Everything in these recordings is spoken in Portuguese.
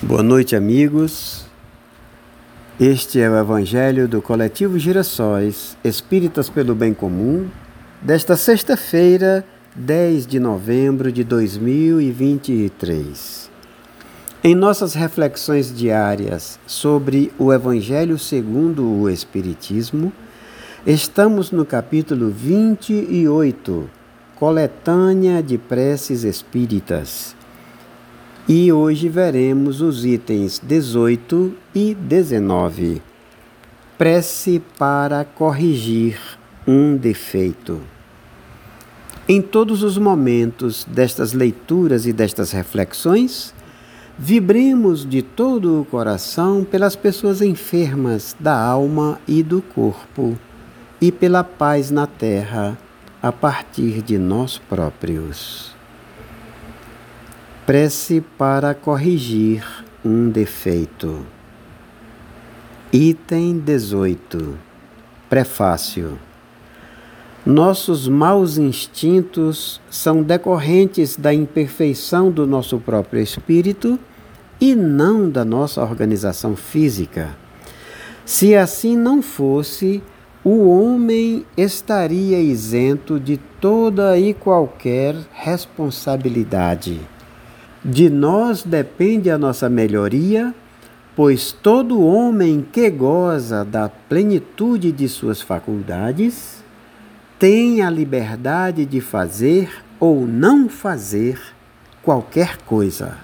Boa noite, amigos. Este é o Evangelho do Coletivo Girassóis Espíritas pelo Bem Comum, desta sexta-feira, 10 de novembro de 2023. Em nossas reflexões diárias sobre o Evangelho segundo o Espiritismo, estamos no capítulo 28, Coletânea de Preces Espíritas e hoje veremos os itens 18 e 19. Prece para corrigir um defeito. Em todos os momentos destas leituras e destas reflexões, vibremos de todo o coração pelas pessoas enfermas da alma e do corpo e pela paz na terra a partir de nós próprios. Prece para corrigir um defeito. Item 18. Prefácio. Nossos maus instintos são decorrentes da imperfeição do nosso próprio espírito e não da nossa organização física. Se assim não fosse, o homem estaria isento de toda e qualquer responsabilidade. De nós depende a nossa melhoria, pois todo homem que goza da plenitude de suas faculdades tem a liberdade de fazer ou não fazer qualquer coisa.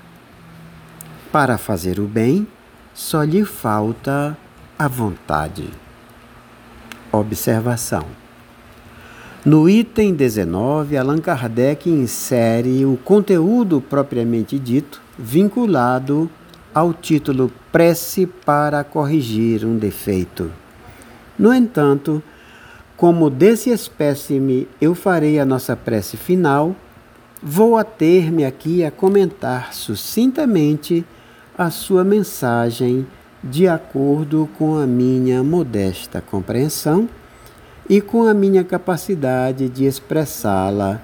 Para fazer o bem, só lhe falta a vontade. Observação. No item 19, Allan Kardec insere o conteúdo propriamente dito, vinculado ao título Prece para corrigir um defeito. No entanto, como desse espécime eu farei a nossa prece final, vou ater-me aqui a comentar sucintamente a sua mensagem de acordo com a minha modesta compreensão e com a minha capacidade de expressá-la,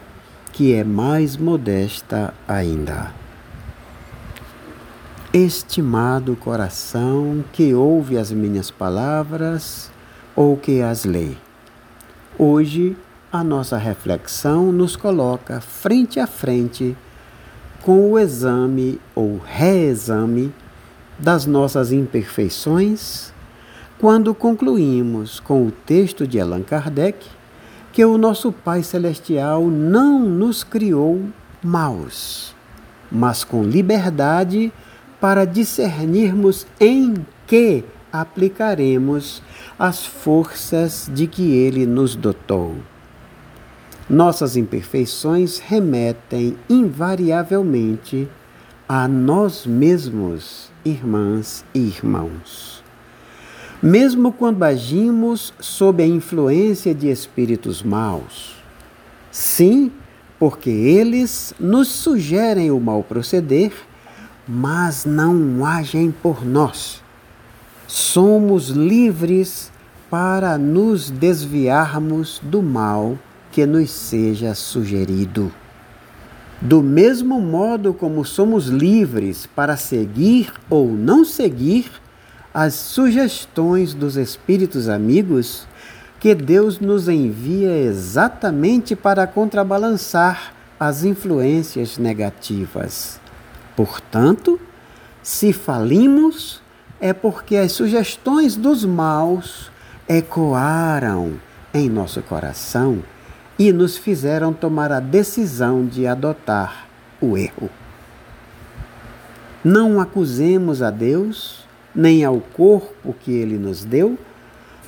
que é mais modesta ainda. Estimado coração que ouve as minhas palavras ou que as lê, hoje a nossa reflexão nos coloca frente a frente com o exame ou reexame das nossas imperfeições quando concluímos com o texto de Allan Kardec que o nosso Pai Celestial não nos criou maus, mas com liberdade para discernirmos em que aplicaremos as forças de que Ele nos dotou. Nossas imperfeições remetem invariavelmente a nós mesmos, irmãs e irmãos mesmo quando agimos sob a influência de espíritos maus. Sim, porque eles nos sugerem o mal proceder, mas não agem por nós. Somos livres para nos desviarmos do mal que nos seja sugerido. Do mesmo modo como somos livres para seguir ou não seguir as sugestões dos espíritos amigos que Deus nos envia exatamente para contrabalançar as influências negativas. Portanto, se falimos, é porque as sugestões dos maus ecoaram em nosso coração e nos fizeram tomar a decisão de adotar o erro. Não acusemos a Deus nem ao corpo que ele nos deu,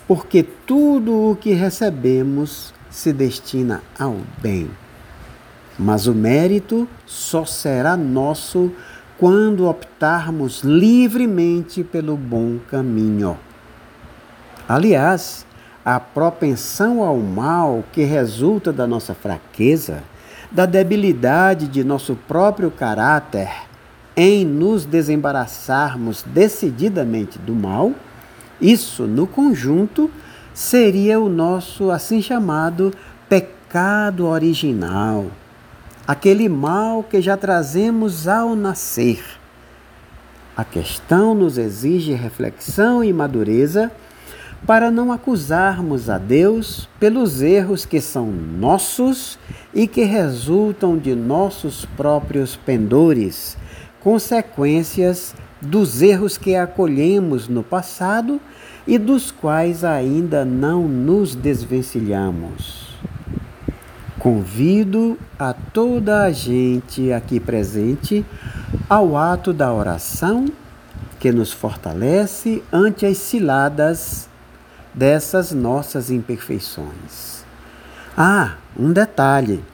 porque tudo o que recebemos se destina ao bem. Mas o mérito só será nosso quando optarmos livremente pelo bom caminho. Aliás, a propensão ao mal que resulta da nossa fraqueza, da debilidade de nosso próprio caráter, em nos desembaraçarmos decididamente do mal, isso no conjunto seria o nosso assim chamado pecado original, aquele mal que já trazemos ao nascer. A questão nos exige reflexão e madureza para não acusarmos a Deus pelos erros que são nossos e que resultam de nossos próprios pendores, consequências dos erros que acolhemos no passado e dos quais ainda não nos desvencilhamos. Convido a toda a gente aqui presente ao ato da oração que nos fortalece ante as ciladas dessas nossas imperfeições. Ah, um detalhe.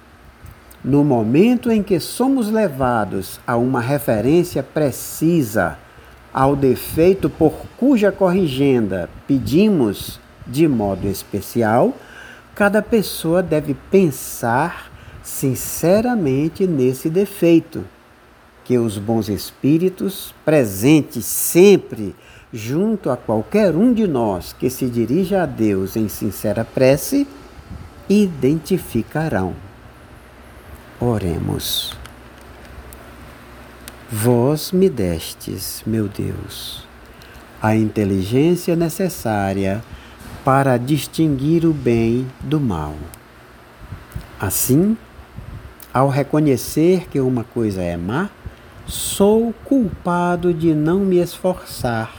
No momento em que somos levados a uma referência precisa ao defeito por cuja corrigenda pedimos de modo especial, cada pessoa deve pensar sinceramente nesse defeito, que os bons espíritos, presentes sempre junto a qualquer um de nós que se dirija a Deus em sincera prece, identificarão. Oremos. Vós me destes, meu Deus, a inteligência necessária para distinguir o bem do mal. Assim, ao reconhecer que uma coisa é má, sou culpado de não me esforçar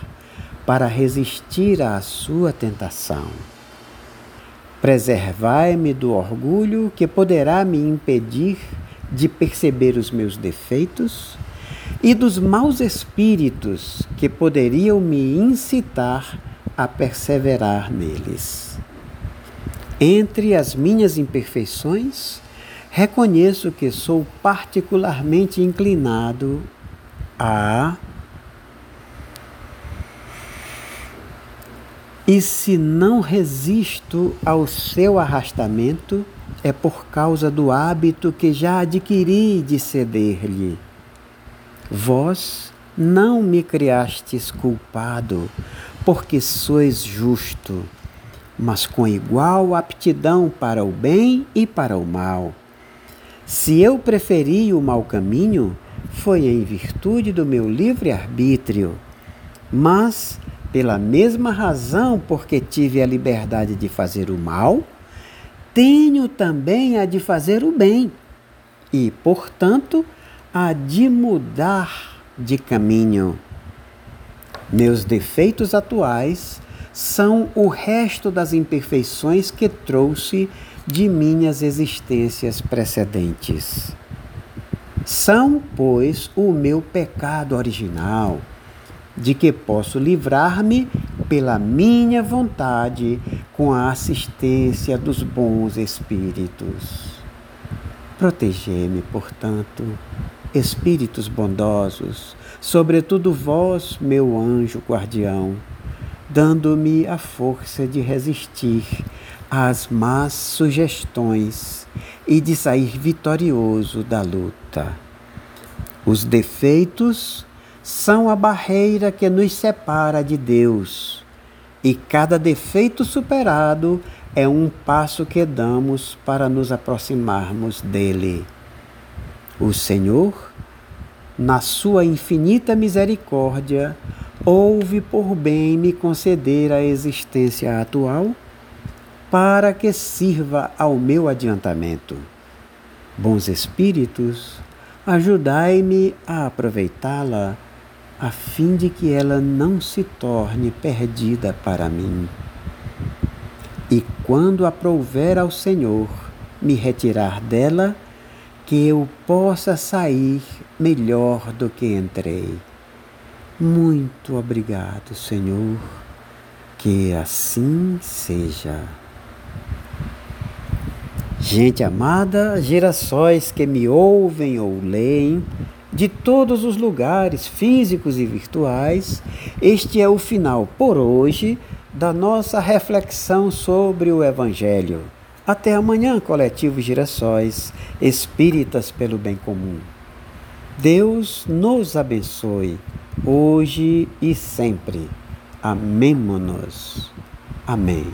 para resistir à sua tentação. Preservai-me do orgulho que poderá me impedir de perceber os meus defeitos e dos maus espíritos que poderiam me incitar a perseverar neles. Entre as minhas imperfeições, reconheço que sou particularmente inclinado a E se não resisto ao seu arrastamento, é por causa do hábito que já adquiri de ceder-lhe. Vós não me criastes culpado, porque sois justo, mas com igual aptidão para o bem e para o mal. Se eu preferi o mau caminho, foi em virtude do meu livre-arbítrio, mas pela mesma razão porque tive a liberdade de fazer o mal, tenho também a de fazer o bem e, portanto, a de mudar de caminho. Meus defeitos atuais são o resto das imperfeições que trouxe de minhas existências precedentes. São, pois, o meu pecado original de que posso livrar-me pela minha vontade com a assistência dos bons espíritos. Protegei-me, portanto, espíritos bondosos, sobretudo vós, meu anjo guardião, dando-me a força de resistir às más sugestões e de sair vitorioso da luta. Os defeitos são a barreira que nos separa de Deus. E cada defeito superado é um passo que damos para nos aproximarmos dele. O Senhor, na sua infinita misericórdia, ouve por bem me conceder a existência atual para que sirva ao meu adiantamento. Bons Espíritos, ajudai-me a aproveitá-la a fim de que ela não se torne perdida para mim. E quando aprouver ao Senhor me retirar dela, que eu possa sair melhor do que entrei. Muito obrigado, Senhor, que assim seja. Gente amada, gerações que me ouvem ou leem, de todos os lugares físicos e virtuais, este é o final por hoje da nossa reflexão sobre o Evangelho. Até amanhã, coletivo Girassóis, espíritas pelo bem comum. Deus nos abençoe, hoje e sempre. Amém-nos. Amém.